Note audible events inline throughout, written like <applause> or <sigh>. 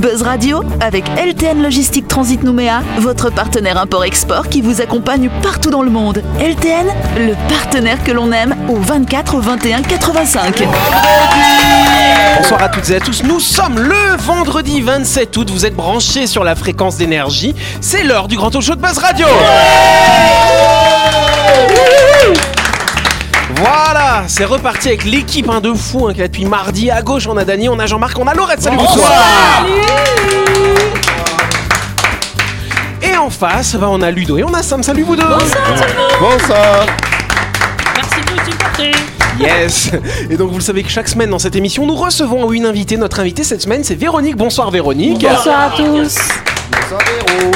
Buzz Radio avec LTN Logistique Transit Nouméa, votre partenaire import-export qui vous accompagne partout dans le monde. LTN, le partenaire que l'on aime au 24 21 85. Bonsoir à toutes et à tous, nous sommes le vendredi 27 août, vous êtes branchés sur la fréquence d'énergie, c'est l'heure du grand talk show de Buzz Radio Voilà, c'est reparti avec l'équipe hein, de fous hein, qui est là depuis mardi. À gauche, on a Dany, on a Jean-Marc, on a Laurette. Salut, bonsoir. Et en face, bah, on a Ludo et on a Sam. Salut vous deux. Bonsoir. Merci de nous supporter. Yes. Et donc vous le savez que chaque semaine dans cette émission, nous recevons une invitée. Notre invitée cette semaine, c'est Véronique. Bonsoir Véronique. Bonsoir à tous. Bonsoir Véro.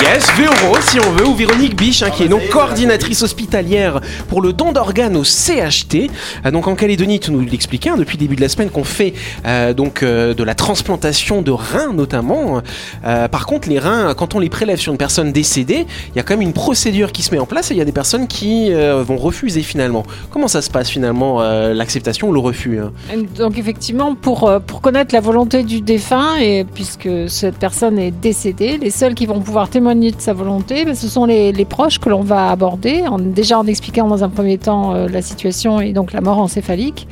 Yes, Véro, si on veut, ou Véronique Biche, hein, qui est donc coordinatrice hospitalière pour le don d'organes au CHT. Euh, donc en Calédonie, tu nous l'expliquais hein, depuis le début de la semaine qu'on fait euh, donc euh, de la transplantation de reins notamment. Par contre, les reins, quand on les prélève sur une personne décédée, il y a quand même une procédure qui se met en place et il y a des personnes qui vont refuser finalement. Comment ça se passe finalement, l'acceptation ou le refus hein? Donc effectivement, pour, pour connaître la volonté du défunt, et puisque cette personne est décédée, les seuls qui vont pouvoir témoigner de sa volonté, ben, ce sont les, proches que l'on va aborder, déjà en expliquant dans un premier temps euh, la situation et donc la mort encéphalique.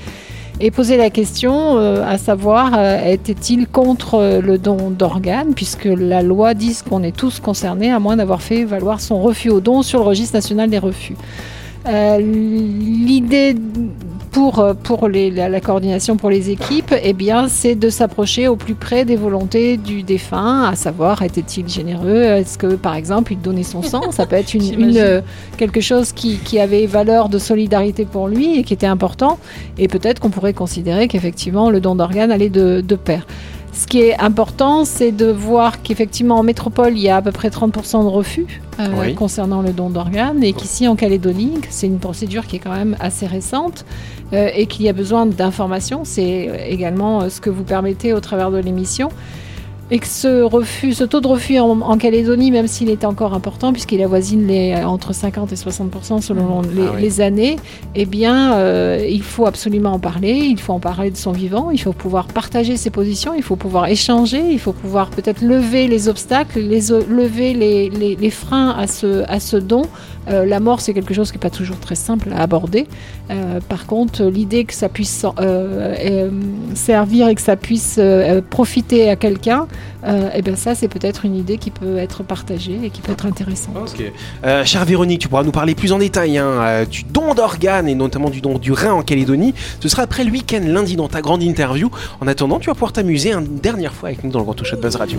Et poser la question euh, à savoir, euh, était-il contre le don d'organes, puisque la loi dit qu'on est tous concernés, à moins d'avoir fait valoir son refus au don sur le registre national des refus. Euh, L'idée pour, euh, pour les- la, la coordination pour les équipes, eh bien, c'est de s'approcher au plus près des volontés du défunt, à savoir, était-il généreux Est-ce que, par exemple, il donnait son sang Ça peut être une, <laughs> une, euh, quelque chose qui, qui avait valeur de solidarité pour lui et qui était important. Et peut-être qu'on pourrait considérer qu'effectivement, le don d'organes allait de, de pair. Ce qui est important, c'est de voir qu'effectivement en métropole, il y a à peu près 30% de refus euh, Oui. concernant le don d'organes et qu'ici en Calédonie, c'est une procédure qui est quand même assez récente euh, et qu'il y a besoin d'informations. C'est euh, également ce que vous permettez au travers de l'émission. Et que ce refus, ce taux de refus en, en Calédonie, même s'il est encore important, puisqu'il avoisine les, entre 50 et 60% selon les, Ah oui. les années, eh bien, euh, il faut absolument en parler. Il faut en parler de son vivant. Il faut pouvoir partager ses positions. Il faut pouvoir échanger. Il faut pouvoir peut-être lever les obstacles, les, lever les, les- les freins à ce, à ce don. Euh, la mort, c'est quelque chose qui n'est pas toujours très simple à aborder. Euh, par contre, l'idée que ça puisse euh, euh, servir et que ça puisse euh, profiter à quelqu'un, euh, eh ben ça, c'est peut-être une idée qui peut être partagée et qui peut être intéressante. Ok. Euh, chère Véronique, tu pourras nous parler plus en détail hein, du don d'organes et notamment du don du rein en Calédonie. Ce sera après le week-end, lundi, dans ta grande interview. En attendant, tu vas pouvoir t'amuser une dernière fois avec nous dans le Grand Touch de Buzz Radio.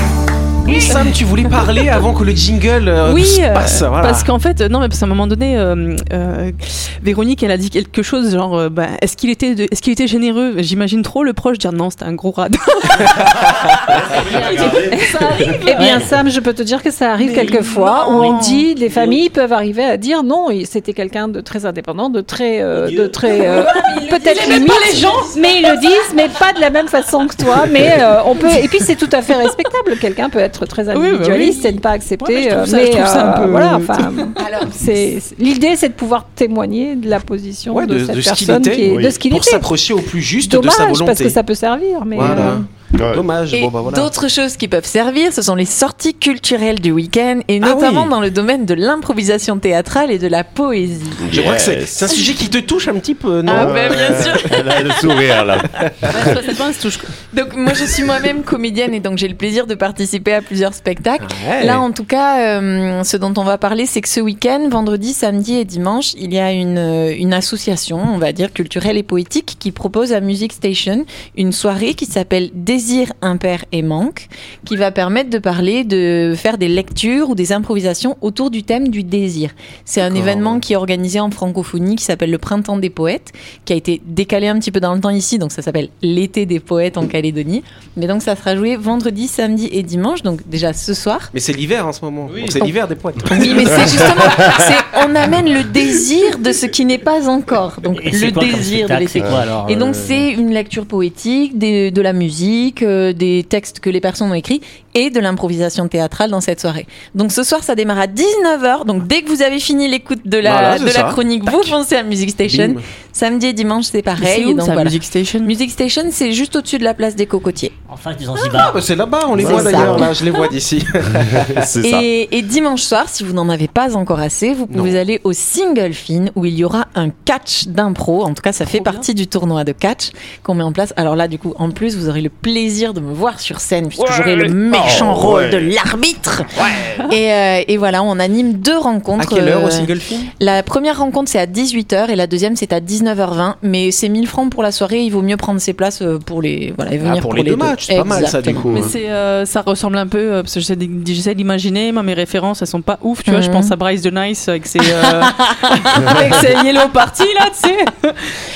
Sam, tu voulais parler avant que le jingle euh, Oui, se euh, passe. voilà. parce qu'en fait, non, mais parce qu'à un moment donné, euh, euh, Véronique, elle a dit quelque chose genre, euh, bah, est-ce qu'il était, de- est-ce qu'il était généreux? J'imagine trop le proche dire non, c'était un gros rad. Eh bien, Sam, je peux te dire que ça arrive quelquefois où on dit, les familles peuvent arriver à dire non, c'était quelqu'un de très indépendant, de très, euh, de très, euh, peut-être limite, les gens, mais ils le disent, mais pas de la même façon que toi. Mais euh, on peut, et puis c'est tout à fait respectable. Quelqu'un peut être très bah oui. individualiste et ne pas accepter. Ouais, mais euh, ça- mais euh, peu- voilà, enfin, <laughs> l'idée, c'est de pouvoir témoigner de la position Ouais, de, de, cette de ce qu'il personne était, qui est, oui, de ce qu'il pour était. s'approcher au plus juste de Dommage sa volonté. parce que ça peut servir, mais Voilà. Euh, Dommage. Bon, bah, voilà. d'autres choses qui peuvent servir, ce sont les sorties culturelles du week-end, et Ah notamment oui. dans le domaine de l'improvisation théâtrale et de la poésie. Je crois que c'est un sujet qui te touche un petit peu, non Ah bah, bien sûr. Elle a le sourire là. Donc moi je suis moi-même comédienne et donc j'ai le plaisir de participer à plusieurs spectacles. Ouais. Là, en tout cas, euh, ce dont on va parler, c'est que ce week-end, vendredi, samedi et dimanche, il y a une, euh, une association, on va dire, culturelle et poétique qui propose à Music Station une soirée qui s'appelle Désir, impair et manque, qui va permettre de parler, de faire des lectures ou des improvisations autour du thème du désir. C'est un événement qui est organisé en francophonie qui s'appelle le Printemps des poètes, qui a été décalé un petit peu dans le temps ici, donc ça s'appelle l'été des poètes en Calédonie. Mais donc ça sera joué vendredi, samedi et dimanche, donc déjà ce soir. Mais c'est l'hiver en ce moment. Donc, C'est l'hiver des poètes. Oui, mais c'est justement, on amène le désir de ce qui n'est pas encore. Donc Et le quoi désir de alors Et donc euh, c'est une lecture poétique, des- de la musique, euh, des textes que les personnes ont écrits et de l'improvisation théâtrale dans cette soirée. Donc ce soir, ça démarre à 19h. Donc dès que vous avez fini l'écoute de la, Voilà, de la chronique, vous foncez à Music Station. Bim. Samedi et dimanche, c'est pareil. Où donc, ça, voilà. Music Station? Music Station, c'est juste au-dessus de la place des Cocotiers. Enfin, du Ah, bah, c'est là-bas, on les voit d'ailleurs, là, je les vois <laughs> d'ici. <laughs> C'est ça. Et, et dimanche soir, si vous n'en avez pas encore assez, vous pouvez aller au Single Fin où il y aura un catch d'impro. En tout cas, ça fait partie du tournoi de catch qu'on met en place. Alors là, du coup, en plus, vous aurez le plaisir de me voir sur scène puisque j'aurai le méchant Oh, rôle ouais. de l'arbitre. Et, euh, et voilà, on anime deux rencontres. À quelle heure au euh, single film? La première rencontre, c'est à 18h et la deuxième, c'est à 19h20. Mais c'est 1000 francs pour la soirée. Il vaut mieux prendre ses places euh, pour les, voilà, et venir Ah, pour les deux matchs, c'est pas mal ça du coup. Mais euh, ça ressemble un peu, parce que j'essaie d'imaginer, moi mes références elles sont pas ouf, tu vois, je Mhm. pense à Bryce de Nice avec ses, euh, <laughs> avec ses Yellow Party là, tu sais.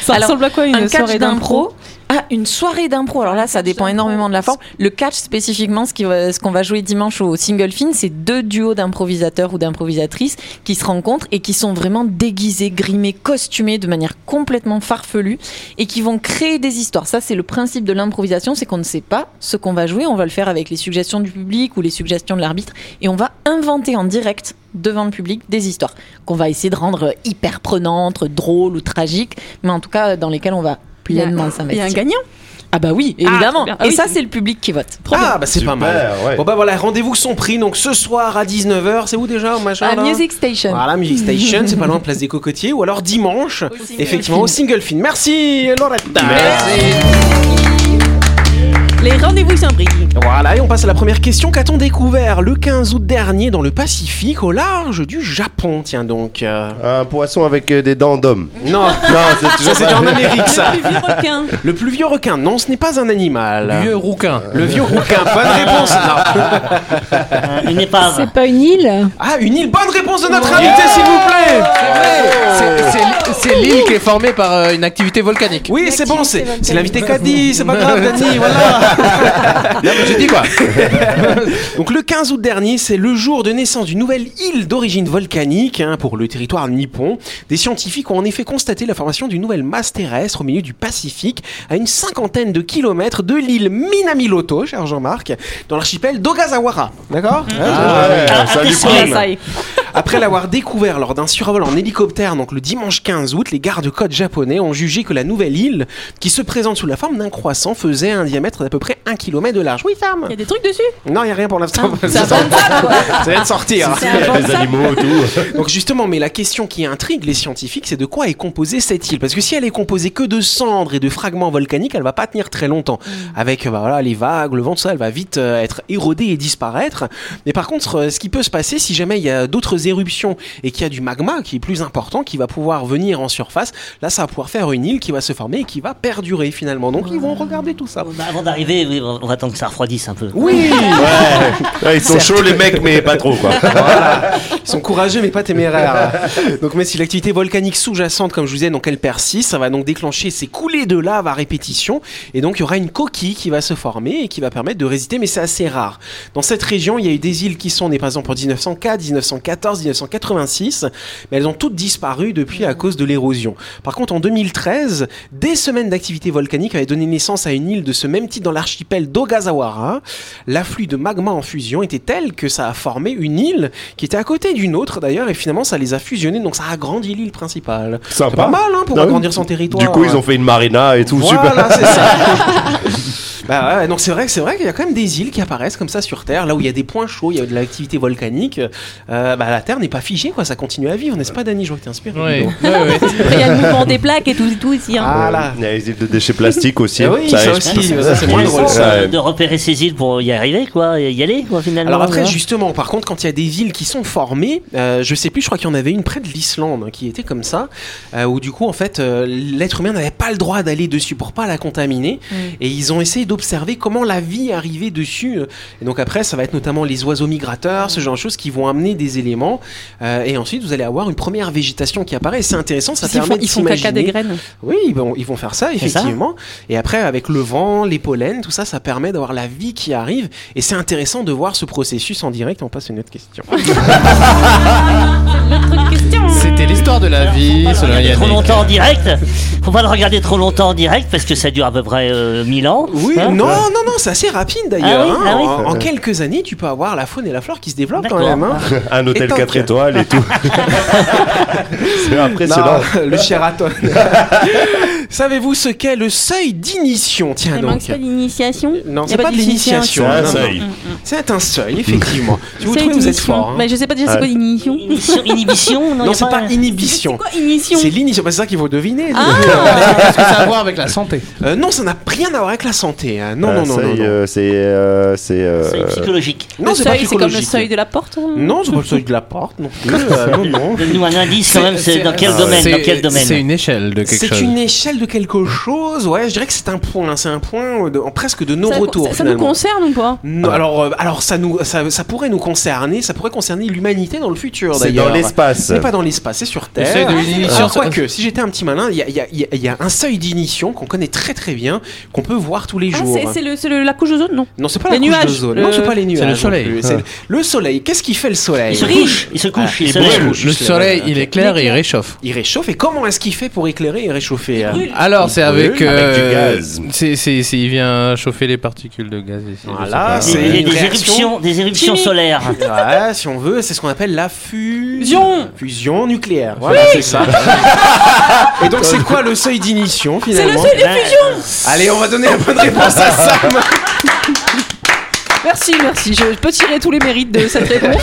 Ça Alors, ressemble à quoi une un soirée d'impro Ah, une soirée d'impro. Alors là, ça dépend énormément de la forme. Le catch spécifiquement, ce va- qu'on va jouer dimanche au single fin, c'est deux duos d'improvisateurs ou d'improvisatrices qui se rencontrent et qui sont vraiment déguisés, grimés, costumés de manière complètement farfelue et qui vont créer des histoires. Ça, c'est le principe de l'improvisation, c'est qu'on ne sait pas ce qu'on va jouer. On va le faire avec les suggestions du public ou les suggestions de l'arbitre et on va inventer en direct devant le public des histoires qu'on va essayer de rendre hyper prenantes, drôles ou tragiques, mais en tout cas dans lesquelles on va pleinement Il y a un gagnant Ah bah oui, Ah, évidemment. Ah Et oui, ça, c'est- le public qui vote. Ah, bah c'est pas mal. Ouais. Bon bah voilà, rendez-vous sont pris donc ce soir à 19h, c'est où déjà au machin À là Music Station. Voilà, Music Station, c'est pas loin de Place des Cocotiers, ou alors dimanche, effectivement, au single film. Merci Loretta. Les rendez-vous sont pris. Voilà, et on passe à la première question. Qu'a-t-on découvert le 15 août dernier dans le Pacifique, au large du Japon Tiens donc. euh, Un poisson avec euh, des dents d'homme. Non, Non, c'est ça pas- en Amérique ça. Le vieux requin. Le plus vieux requin, non, ce n'est pas un animal. Le vieux rouquin. Le vieux requin, bonne réponse. Non. Euh, Une épave. C'est pas une île? Ah, une île, bonne réponse de notre invité, s'il vous plaît. C'est- l'île qui est formée par euh, une activité volcanique. Oui, c'est bon, c'est c'est l'invité qu'a dit, c'est pas grave, Dani, voilà. <laughs> J'ai dit quoi? <laughs> Donc le 15 août dernier, c'est le jour de naissance d'une nouvelle île d'origine volcanique hein, pour le territoire nippon. Des scientifiques ont en effet constaté la formation d'une nouvelle masse terrestre au milieu du Pacifique, à une cinquantaine de kilomètres de l'île Minamiloto, cher Jean-Marc, dans l'archipel d'Ogasawara. D'accord? Ah ouais, Ah, ça lui attention. prime. Après l'avoir découvert lors d'un survol en hélicoptère, donc le dimanche 15 août, les gardes-côtes japonais ont jugé que la nouvelle île, qui se présente sous la forme d'un croissant, faisait un diamètre d'à peu près 1 km de large. Oui, femme Il y a des trucs dessus? Non, il n'y a rien pour l'instant. Ah, ça, <laughs> ça ça vient de sortir. Les animaux, tout. <laughs> Donc justement, mais la question qui intrigue les scientifiques, c'est de quoi est composée cette île? Parce que si elle est composée que de cendres et de fragments volcaniques, elle va pas tenir très longtemps. Avec bah, voilà, les vagues, le vent, tout ça, elle va vite euh, être érodée et disparaître. Mais par contre, euh, ce qui peut se passer, si jamais il y a d'autres éruptions et qu'il y a du magma qui est plus important, qui va pouvoir venir en surface, là, ça va pouvoir faire une île qui va se former et qui va perdurer finalement. Donc ils vont regarder tout ça. Bah, avant d'arriver, oui, on va attendre que ça refroidisse un peu. Oui, Ouais, ils sont chauds les mecs, mais pas trop quoi. <laughs> Ils sont courageux mais pas téméraires. donc mais si l'activité volcanique sous-jacente, comme je vous disais, donc elle persiste, ça va donc déclencher ces coulées de lave à répétition et donc il y aura une coquille qui va se former et qui va permettre de résister, mais c'est assez rare. Dans cette région, il y a eu des îles qui sont nées par exemple en 1904, 1914, 1986, mais elles ont toutes disparu depuis à cause de l'érosion. Par contre, en 2013, des semaines d'activité volcanique avaient donné naissance à une île de ce même type dans l'archipel d'Ogasawara. L'afflux de magma en fusion était tel que ça a formé une île qui était à côté d'une autre d'ailleurs, et finalement ça les a fusionnés, donc ça a agrandi l'île principale. C'est pas mal hein, pour agrandir son territoire. Du coup, ils ont fait une marina et tout, super. C'est ça. <laughs> bah ouais, donc c'est vrai, c'est vrai qu'il y a quand même des îles qui apparaissent comme ça sur Terre, là où il y a des points chauds, il y a de l'activité volcanique. Euh, bah la Terre n'est pas figée, quoi, ça continue à vivre, n'est-ce pas, Dani Je vois que t'es inspiré. Ouais. dis donc. Ouais, ouais. <laughs> Après, il y a le mouvement des plaques et tout, et tout ici. Hein. Voilà. Il y a les îles de déchets plastiques aussi. Ah oui, ça aussi, ça, c'est moins drôle. Ça. De repérer ces îles pour y arriver, quoi, y aller, quoi, finalement. Alors après, voilà. justement, par contre, quand il y a des villes qui sont formées, euh, je sais plus, je crois qu'il y en avait une près de l'Islande hein, qui était comme ça, euh, où du coup, en fait, euh, l'être humain n'avait pas le droit d'aller dessus pour pas la contaminer, et ils ont essayé d'observer comment la vie arrivait dessus. euh. Et donc après, ça va être notamment les oiseaux migrateurs, ce genre de choses qui vont amener des éléments, euh, et ensuite vous allez avoir une première végétation qui apparaît. C'est intéressant, ça Ils font, permet de ils font caca des graines. oui, ils vont, ils vont faire ça, ça. effectivement. Et après, avec le vent, les pollens, tout ça, ça permet d'avoir la vie qui arrive. Et c'est intéressant de voir ce processus en direct. On passe à une autre question. <laughs> <laughs> C'était l'histoire de la vie, selon Trop Yannick. longtemps en direct. Faut pas le regarder trop longtemps en direct parce que ça dure à peu près euh, 1000 ans. Oui, Hein non, non, non, c'est assez rapide d'ailleurs. Ah oui, hein. ah oui. En, en quelques années, tu peux avoir la faune et la flore qui se développent quand même. hein. Un hôtel Et toc. 4 étoiles et tout. <laughs> C'est impressionnant. Non, le Sheraton. <laughs> Savez-vous ce qu'est le seuil d'initiation Tiens donc. d'initiation? Non, Y a c'est pas pas de d'initiation. l'initiation. C'est un non, non. seuil. C'est un seuil, effectivement. <laughs> Si vous trouvez, vous êtes fort. hein. Mais je sais pas dire c'est quoi l'initiation. Inhibition, Non, c'est pas inhibition. C'est quoi initiation C'est l'initiation. Bah, C'est ça qu'il faut deviner. Ah. Qu'est-ce <laughs> que ça a à voir avec la santé Euh, non, ça n'a rien à voir avec la santé. hein. Non, Un non, non, non. non. euh, C'est. euh, C'est. psychologique. Non, c'est pas seuil, c'est comme le psychologique. seuil de la porte. hein Non, c'est pas le seuil de la porte non plus. non, non. Donne-nous un indice quand même, c'est dans quel Ah, domaine C'est- Dans quel domaine C'est une échelle de quelque C'est chose. une échelle de quelque chose. Ouais, je dirais que c'est un point. C'est un point de- en presque de Ça- non-retour. Ça, ça nous concerne ou pas? Non, alors, euh, alors ça, nous, ça, ça pourrait nous concerner, ça pourrait concerner l'humanité dans le futur C'est d'ailleurs. dans l'espace. Ce n'est pas dans l'espace, c'est sur Terre. ça- quoique, si j'étais un petit malin, il y a, il y a- y a- il y a un seuil d'initiation qu'on connaît très très bien, qu'on peut voir tous les Ah, jours. c'est- c'est le- c'est le- la couche d'ozone, non? Non, c'est pas les la couche nuages, d'ozone. le- Non, c'est pas les nuages. c'est le soleil. C'est le soleil. Qu'est-ce qui fait le soleil? Il se couche, il se couche, il se brûle. lève. couche, Le c'est soleil, il éclaire et il réchauffe. Il réchauffe. Et comment est-ce qu'il fait pour éclairer et réchauffer euh Alors, c'est avec. avec euh, du gaz. C'est, c'est, c'est- il vient chauffer les particules de gaz ici. Voilà, c'est des éruptions, des éruptions solaires. Ouais, si on veut, c'est ce qu'on appelle la fusion. Fusion. Fusion nucléaire. Voilà, c'est ça. Et donc, c'est quoi le seuil d'initiation C'est finalement le seuil des Ben, fusions Allez, on va donner la bonne réponse à Sam. Merci, merci. Je peux tirer tous les mérites de cette réponse.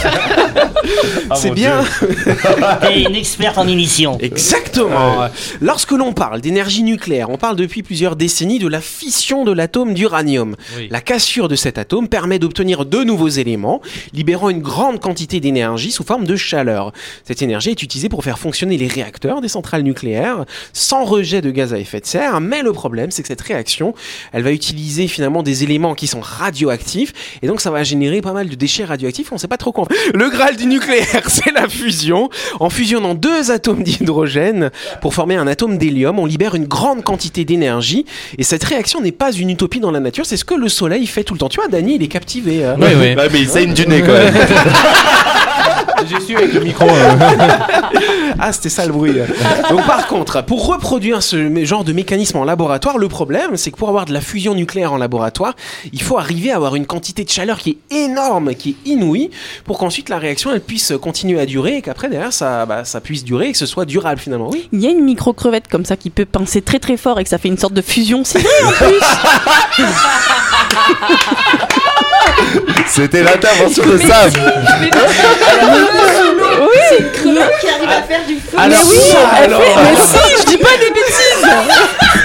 Ah, c'est mon bien. T'es <laughs> une experte en émission. Exactement. Lorsque l'on parle d'énergie nucléaire, on parle depuis plusieurs décennies de la fission de l'atome d'uranium. Oui. La cassure de cet atome permet d'obtenir de nouveaux éléments, libérant une grande quantité d'énergie sous forme de chaleur. Cette énergie est utilisée pour faire fonctionner les réacteurs des centrales nucléaires sans rejet de gaz à effet de serre. Mais le problème, c'est que cette réaction, elle va utiliser finalement des éléments qui sont radioactifs et donc ça va générer pas mal de déchets radioactifs. On sait pas trop quoi. Le graal du nucléaire, <laughs> c'est la fusion. En fusionnant deux atomes d'hydrogène pour former un atome d'hélium, on libère une grande quantité d'énergie. Et cette réaction n'est pas une utopie dans la nature, c'est ce que le Soleil fait tout le temps. Tu vois, Dany, il est captivé. hein. Oui, oui. Mais il saigne du nez quand même. <laughs> <laughs> J'ai su avec le micro. euh. <laughs> Ah, c'était ça le bruit. Donc, par contre, pour reproduire ce genre de mécanisme en laboratoire, le problème, c'est que pour avoir de la fusion nucléaire en laboratoire, il faut arriver à avoir une quantité de chaleur qui est énorme, qui est inouïe, pour qu'ensuite la réaction elle puisse continuer à durer et qu'après derrière ça, bah, ça puisse durer et que ce soit durable finalement. Oui. Il y a une micro-crevette comme ça qui peut pincer très très fort et que ça fait une sorte de fusion. C'est vrai en plus. <laughs> C'était l'intervention de Sam. Alors, mais oui, ça, elle alors, fait- mais si, je dis pas des bêtises.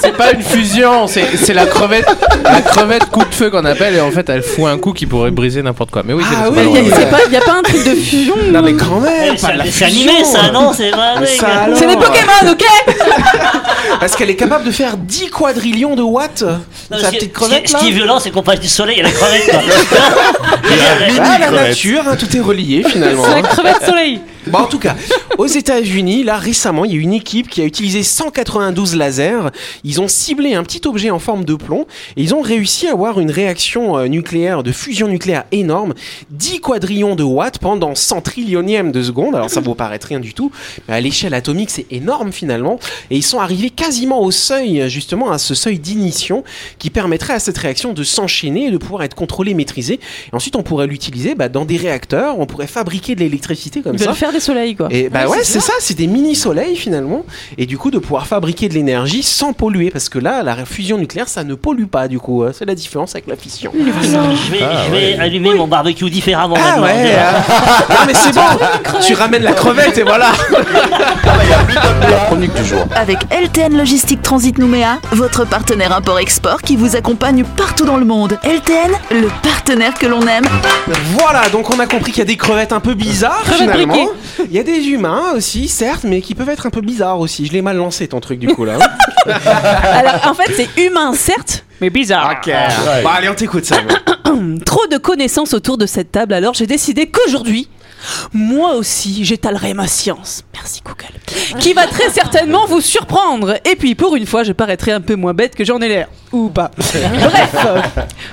C'est- pas une fusion, c'est la crevette, la crevette coup de feu qu'on appelle et en fait elle fout un coup qui pourrait briser n'importe quoi. Mais oui, c'est Ah oui, Il loin. y a- c'est pas- il y a pas un truc de fusion. Non mais quand même, la C'est animé ça, non C'est vrai. C'est des Pokémon, ok Parce qu'elle est capable de faire 10 quadrillions de watts. Non, sa petite crevette ce qui est violent, c'est qu'on passe du soleil à la crevette. quoi. <laughs> <laughs> Ah, la nature, hein, tout est relié finalement. C'est la crevette soleil. Bon, en tout cas, aux États-Unis, là récemment, il y a une équipe qui a utilisé 192 lasers. Ils ont ciblé un petit objet en forme de plomb et ils ont réussi à avoir une réaction euh, nucléaire, de fusion nucléaire énorme, 10 quadrillions de watts pendant 100 trillionièmes de seconde. Alors ça vous paraît rien du tout, mais à l'échelle atomique, c'est énorme finalement. Et ils sont arrivés quasiment au seuil, justement, à ce seuil d'ignition qui permettrait à cette réaction de s'enchaîner et de pouvoir être contrôlée, maîtrisée. Et ensuite, on pourrait l'utiliser bah, dans des réacteurs. On pourrait fabriquer de l'électricité comme ça. faire des soleils quoi. Et bah ouais, c'est ça, c'est des mini soleils finalement, et du coup de pouvoir fabriquer de l'énergie sans polluer, parce que là, la fusion nucléaire, ça ne pollue pas du coup. hein. C'est la différence avec la fission. Je vais, je vais allumer mon barbecue différemment Ah maintenant. ouais. hein. <laughs> non mais c'est bon. Tu ramènes la crevette et voilà. Chronique du jour. Avec LTN Logistique Transit Nouméa, votre partenaire import-export qui vous accompagne partout dans le monde. LTN, le partenaire que l'on aime. Voilà, donc on a compris qu'il y a des crevettes un peu bizarres Crevettes finalement. briquées. Il y a des humains aussi, certes, mais qui peuvent être un peu bizarres aussi. Je l'ai mal lancé ton truc du coup là. <laughs> Alors en fait, c'est humain certes, mais bizarre. Bon allez, on t'écoute ça. <coughs> Trop de connaissances autour de cette table, alors j'ai décidé qu'aujourd'hui, moi aussi, j'étalerai ma science. Merci Google. Qui va très <laughs> certainement vous surprendre. Et puis pour une fois, je paraîtrai un peu moins bête que j'en ai l'air. Ou pas. <laughs> Bref,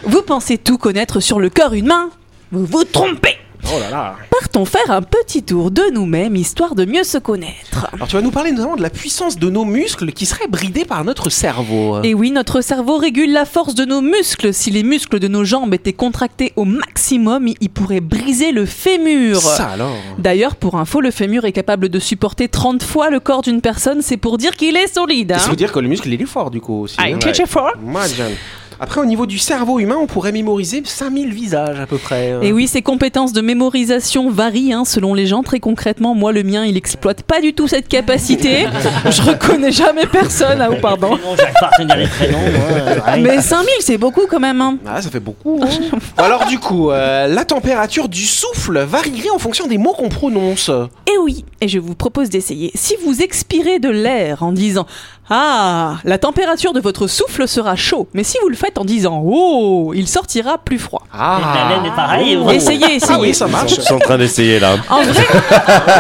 vous pensez tout connaître sur le corps humain Vous vous trompez Oh là là. Partons faire un petit tour de nous-mêmes, histoire de mieux se connaître. Alors tu vas nous parler notamment de la puissance de nos muscles qui seraient bridés par notre cerveau. Et oui, notre cerveau régule la force de nos muscles. Si les muscles de nos jambes étaient contractés au maximum, ils pourraient briser le fémur. Ça alors? D'ailleurs, pour info, le fémur est capable de supporter 30 fois le corps d'une personne, c'est pour dire qu'il est solide. Ça Hein veut dire que le muscle il est fort du coup aussi. Ah, hein. il est fort. Imagine. Après au niveau du cerveau humain on pourrait mémoriser 5000 visages à peu près. hein. Et oui, ces compétences de mémorisation varient hein, selon les gens. Très concrètement, moi, le mien, il exploite pas du tout cette capacité. <laughs> Je reconnais jamais personne, hein, ou pardon. Ouais. <laughs> Mais 5000, c'est beaucoup quand même. hein. Ah, ça fait beaucoup. hein. Alors du coup, euh, la température du souffle varierait en fonction des mots qu'on prononce. Et oui, et je vous propose d'essayer. Si vous expirez de l'air en disant Ah, la température de votre souffle sera chaud, mais si vous le faites en disant Oh, il sortira plus froid. Et laine est pareille. Oh. ouais. Essayez, essayez. Ah oui, ça Ils marche. sont en train d'essayer là. En vrai, <laughs>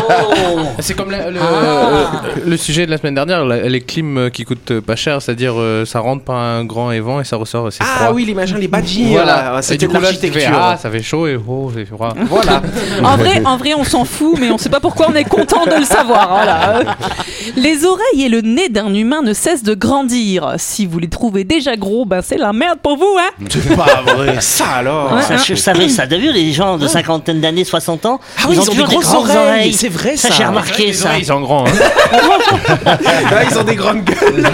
Oh. C'est comme la- le, Ah. le- le sujet de la semaine dernière, la- les clims euh, qui coûtent pas cher, c'est-à-dire euh, ça rentre par un grand évent et ça ressort aussi froid. Ah oui, les machins, les badges, Voilà, euh, c'était l'architecture. Ah, ça fait chaud et oh, c'est froid. <laughs> Voilà. en vrai, en vrai, on s'en fout, mais on sait pas pourquoi on est content de le savoir. Voilà. <laughs> Les oreilles et le nez d'un humain ne cessent de grandir. Si vous les trouvez déjà gros, ben c'est la merde pour vous, hein. C'est pas vrai. Ça alors. Ça, je savais ça. T'as vu les gens de cinquantaine d'années, 60 ans Ah oui, ils ont des grosses grandes oreilles. C'est vrai ça. Ça, j'ai remarqué ça. Ils sont grands. hein. <laughs> Ils ont des grandes gueules. <laughs>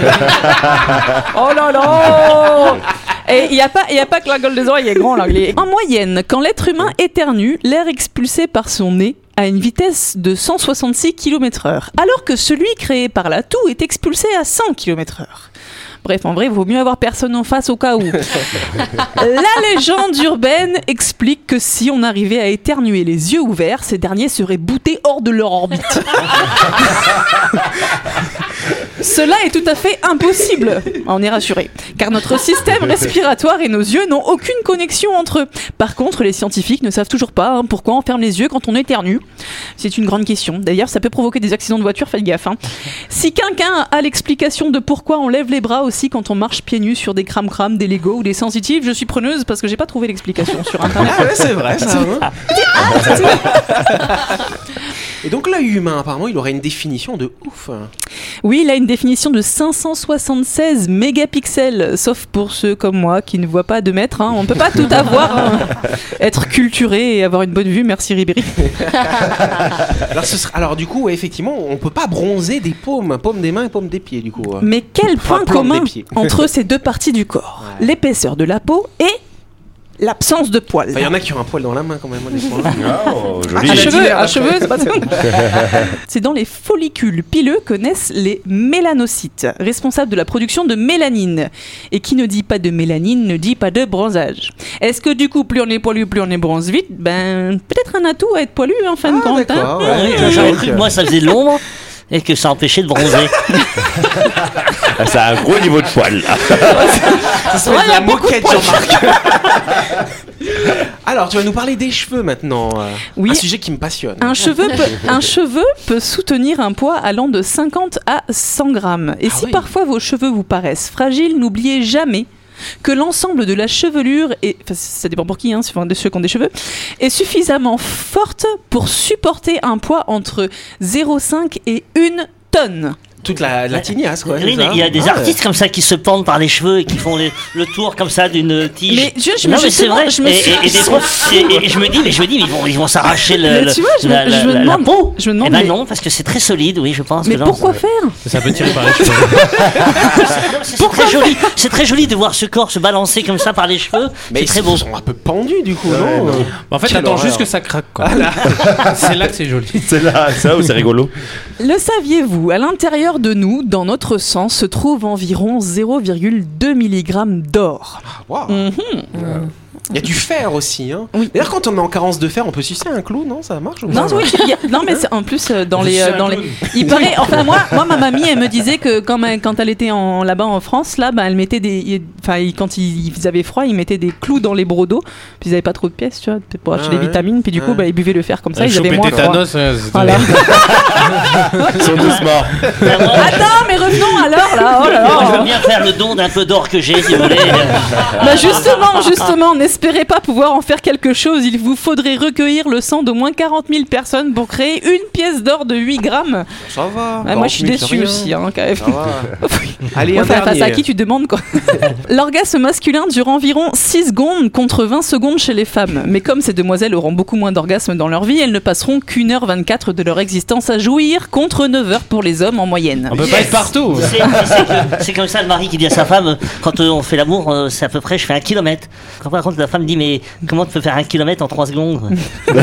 Oh là là Et il n'y a, pas- y a pas que la gueule des oreilles est grande, là. il est- En moyenne, quand l'être humain éternue, l'air expulsé par son nez à une vitesse de 166 km/h, alors que celui créé par la toux est expulsé à 100 km/h. Bref, en vrai, il vaut mieux avoir personne en face au cas où. <laughs> La légende urbaine explique que si on arrivait à éternuer les yeux ouverts, ces derniers seraient boutés hors de leur orbite. <laughs> Cela est tout à fait impossible, on est rassuré, car notre système <laughs> respiratoire et nos yeux n'ont aucune connexion entre eux. Par contre, les scientifiques ne savent toujours pas hein, pourquoi on ferme les yeux quand on éternue. C'est une grande question. D'ailleurs, ça peut provoquer des accidents de voiture, faites gaffe. hein. Si quelqu'un a l'explication de pourquoi on lève les bras aussi quand on marche pieds nus sur des cram-cram, des Lego ou des sensitifs, je suis preneuse parce que j'ai pas trouvé l'explication sur <laughs> internet. Ah ouais, c'est vrai ça. hein. Et donc l'œil humain, apparemment, il aurait une définition de ouf. Oui, il a une définition de 576 mégapixels, sauf pour ceux comme moi qui ne voient pas de mètres. hein. On ne peut pas tout avoir. hein. <laughs> Être culturé et avoir une bonne vue, merci Ribéry. <laughs> Alors, ce serait- alors du coup, ouais, effectivement, on peut pas bronzer des paumes, paumes des mains et paumes des pieds, du coup. Mais quel point commun entre ces deux parties du corps? Ouais. L'épaisseur de la peau et l'absence de poils. Enfin, il y en a qui ont un poil dans la main quand même, honnêtement. <laughs> Oh, Ah, joli. Un Elle a dit cheveu, l'air un après. cheveu, c'est pas ça. <laughs> C'est dans les follicules pileux que naissent les mélanocytes, responsables de la production de mélanine. Et qui ne dit pas de mélanine ne dit pas de bronzage. Est-ce que du coup, plus on est poilu, plus on est bronze vite? Ben, peut-être un atout à être poilu en fin de Ah, compte. hein. Ah ouais. Cru que moi ça faisait de l'ombre et que ça empêchait de bronzer. <laughs> Ça a un gros niveau de poil. là. <laughs> Ça s'appelle la moquette, Jean-Marc. <laughs> Alors, tu vas nous parler des cheveux maintenant. euh, Oui. Un sujet qui me passionne. Un cheveu, peut, un cheveu peut soutenir un poids allant de 50 à 100 grammes. Et Ah si oui. parfois vos cheveux vous paraissent fragiles, n'oubliez jamais que l'ensemble de la chevelure, est, enfin, ça dépend pour qui, hein, de ceux qui ont des cheveux, est suffisamment forte pour supporter un poids entre 0,5 et 1 tonne. Toute la, la tignasse, quoi. Oui, c'est mais ça il y a des Ah, ouais. artistes comme ça qui se pendent par les cheveux et qui font le, le tour comme ça d'une tige. Mais je- je- non, mais c'est vrai. je me et, suis- et- et des <laughs> fois- et- et je me dis, mais je me dis, mais ils vont, ils vont s'arracher le, Mais le- tu vois, je me- la, je me la- la demande- peau. je me demande, Eh ben mais- non, parce que c'est très solide, oui, je pense. Mais que non, pourquoi faire Ça peut tirer par les <laughs> cheveux. C'est très joli. C'est très joli de voir ce corps se balancer comme ça par les cheveux. Mais C'est ils très beau. sont un peu pendus, du coup, non, En fait, attends juste que ça craque. quoi. c'est là que c'est joli. <laughs> C'est là, c'est là où c'est rigolo. Le saviez-vous À l'intérieur de nous, dans notre sang, se trouve environ 0,2 mg d'or. Mhm. Il y a du fer aussi. Hein. Oui. D'ailleurs, quand on est en carence de fer, on peut sucer un clou, non? Ça marche ou Non, pas? oui, il y a- non, mais en plus euh, dans les, euh, dans les, il paraît. Enfin moi, moi ma mamie, elle me disait que quand, elle était en, là-bas en France, là, bah, elle mettait des, enfin quand ils, avaient froid, ils mettaient des clous dans les brocs d'eau, puis ils avaient pas trop de pièces, tu vois, pour acheter Ah des ouais. vitamines, puis du coup, bah, ils buvaient le fer comme ça, Euh, ils avaient moins froid. tétanos, ouais, c'est- Voilà. <laughs> Ils sont tous morts. Attends, mais revenons alors là. Oh là je veux bien faire le don d'un peu d'or que j'ai, si vous voulez. Bah justement, justement, n'est-ce n'espérez pas pouvoir en faire quelque chose. Il vous faudrait recueillir le sang d'au moins 40 000 personnes pour créer une pièce d'or de 8 grammes. Ça va. Ouais, moi, je suis 40 000, c'est déçu aussi, hein, quand même. Ça va. <laughs> Allez, un Enfin, face à qui tu demandes quoi <laughs> L'orgasme masculin dure environ 6 secondes contre 20 secondes chez les femmes. Mais comme ces demoiselles auront beaucoup moins d'orgasmes dans leur vie, elles ne passeront qu'une heure 24 de leur existence à jouir contre 9 heures pour les hommes en moyenne. On peut pas être partout. C'est- comme ça le mari qui dit à sa femme, quand on fait l'amour, euh, c'est à peu près, je fais un kilomètre. Quand par contre la femme dit, mais comment tu peux faire un kilomètre en 3 secondes. <laughs>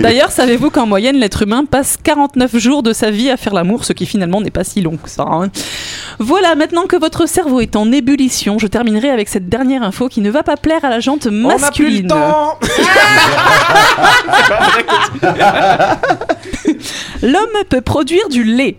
D'ailleurs, savez-vous qu'en moyenne, l'être humain passe 49 jours de sa vie à faire l'amour, ce qui finalement n'est pas si long que ça. hein. Voilà, maintenant que votre cerveau est en ébullition, je terminerai avec cette dernière info qui ne va pas plaire à la jante On n'a plus masculine. le temps. <laughs> <laughs> L'homme peut produire du lait.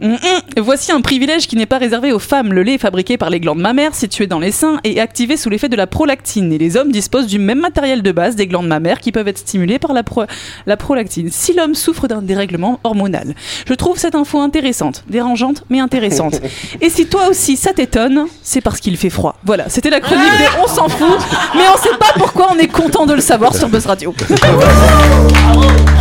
Mm, mm. Voici un privilège qui n'est pas réservé aux femmes. Le lait est fabriqué par les glandes mammaires situées dans les seins et activé sous l'effet de la prolactine. Et les hommes disposent du même matériel de base des glandes mammaires qui peuvent être stimulées par la, pro- la prolactine. Si l'homme souffre d'un dérèglement hormonal, je trouve cette info intéressante, dérangeante mais intéressante. <laughs> et si toi aussi ça t'étonne, c'est parce qu'il fait froid. Voilà, c'était la chronique des On s'en fout, mais on sait pas pourquoi on est content de le savoir sur Buzz Radio. <laughs>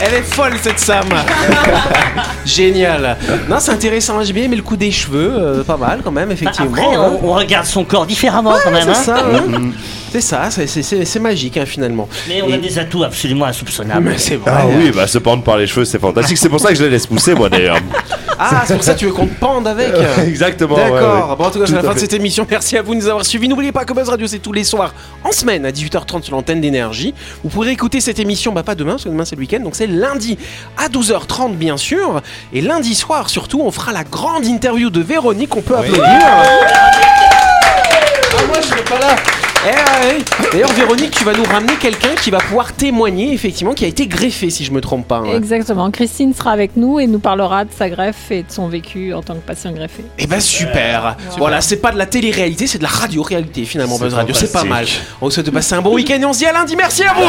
Elle est folle cette Sam. <laughs> Génial. Non, c'est intéressant. Bien aimé le coup des cheveux, euh, pas mal quand même, Bah, effectivement. Après, hein. on, on regarde son corps différemment quand même. c'est hein. ça. hein. C'est ça. c'est- magique hein, finalement. Mais on a des atouts absolument insoupçonnables. Mais c'est vrai. Ah oui, bah se pendre par les cheveux, c'est fantastique. C'est pour ça que je les laisse pousser, moi d'ailleurs. Ah, c'est pour ça que tu veux qu'on te pende avec. <laughs> Exactement. D'accord. ouais. Bon, en tout cas, c'est la fin de cette émission. Merci à vous de nous avoir suivis. N'oubliez pas que Buzz Radio, c'est tous les soirs en semaine à 18h30 sur l'antenne d'énergie. Vous pourrez écouter cette émission, bah pas demain, parce que demain c'est le week-end, donc c'est lundi à 12h30 bien sûr. Et lundi soir surtout, on fera la grande interview de Véronique. On peut applaudir. Ah, moi je serai pas là. Eh, ouais. D'ailleurs, Véronique, tu vas nous ramener quelqu'un qui va pouvoir témoigner, effectivement, qui a été greffé, si je me trompe pas. hein. Exactement. Christine sera avec nous et nous parlera de sa greffe et de son vécu en tant que patient greffé. Eh ben super. Voilà, c'est pas de la télé-réalité, c'est de la radio-réalité finalement C'est Buzz Radio, c'est pas mal. fantastique. On vous souhaite de passer un bon week-end et on se dit à lundi. Merci à vous.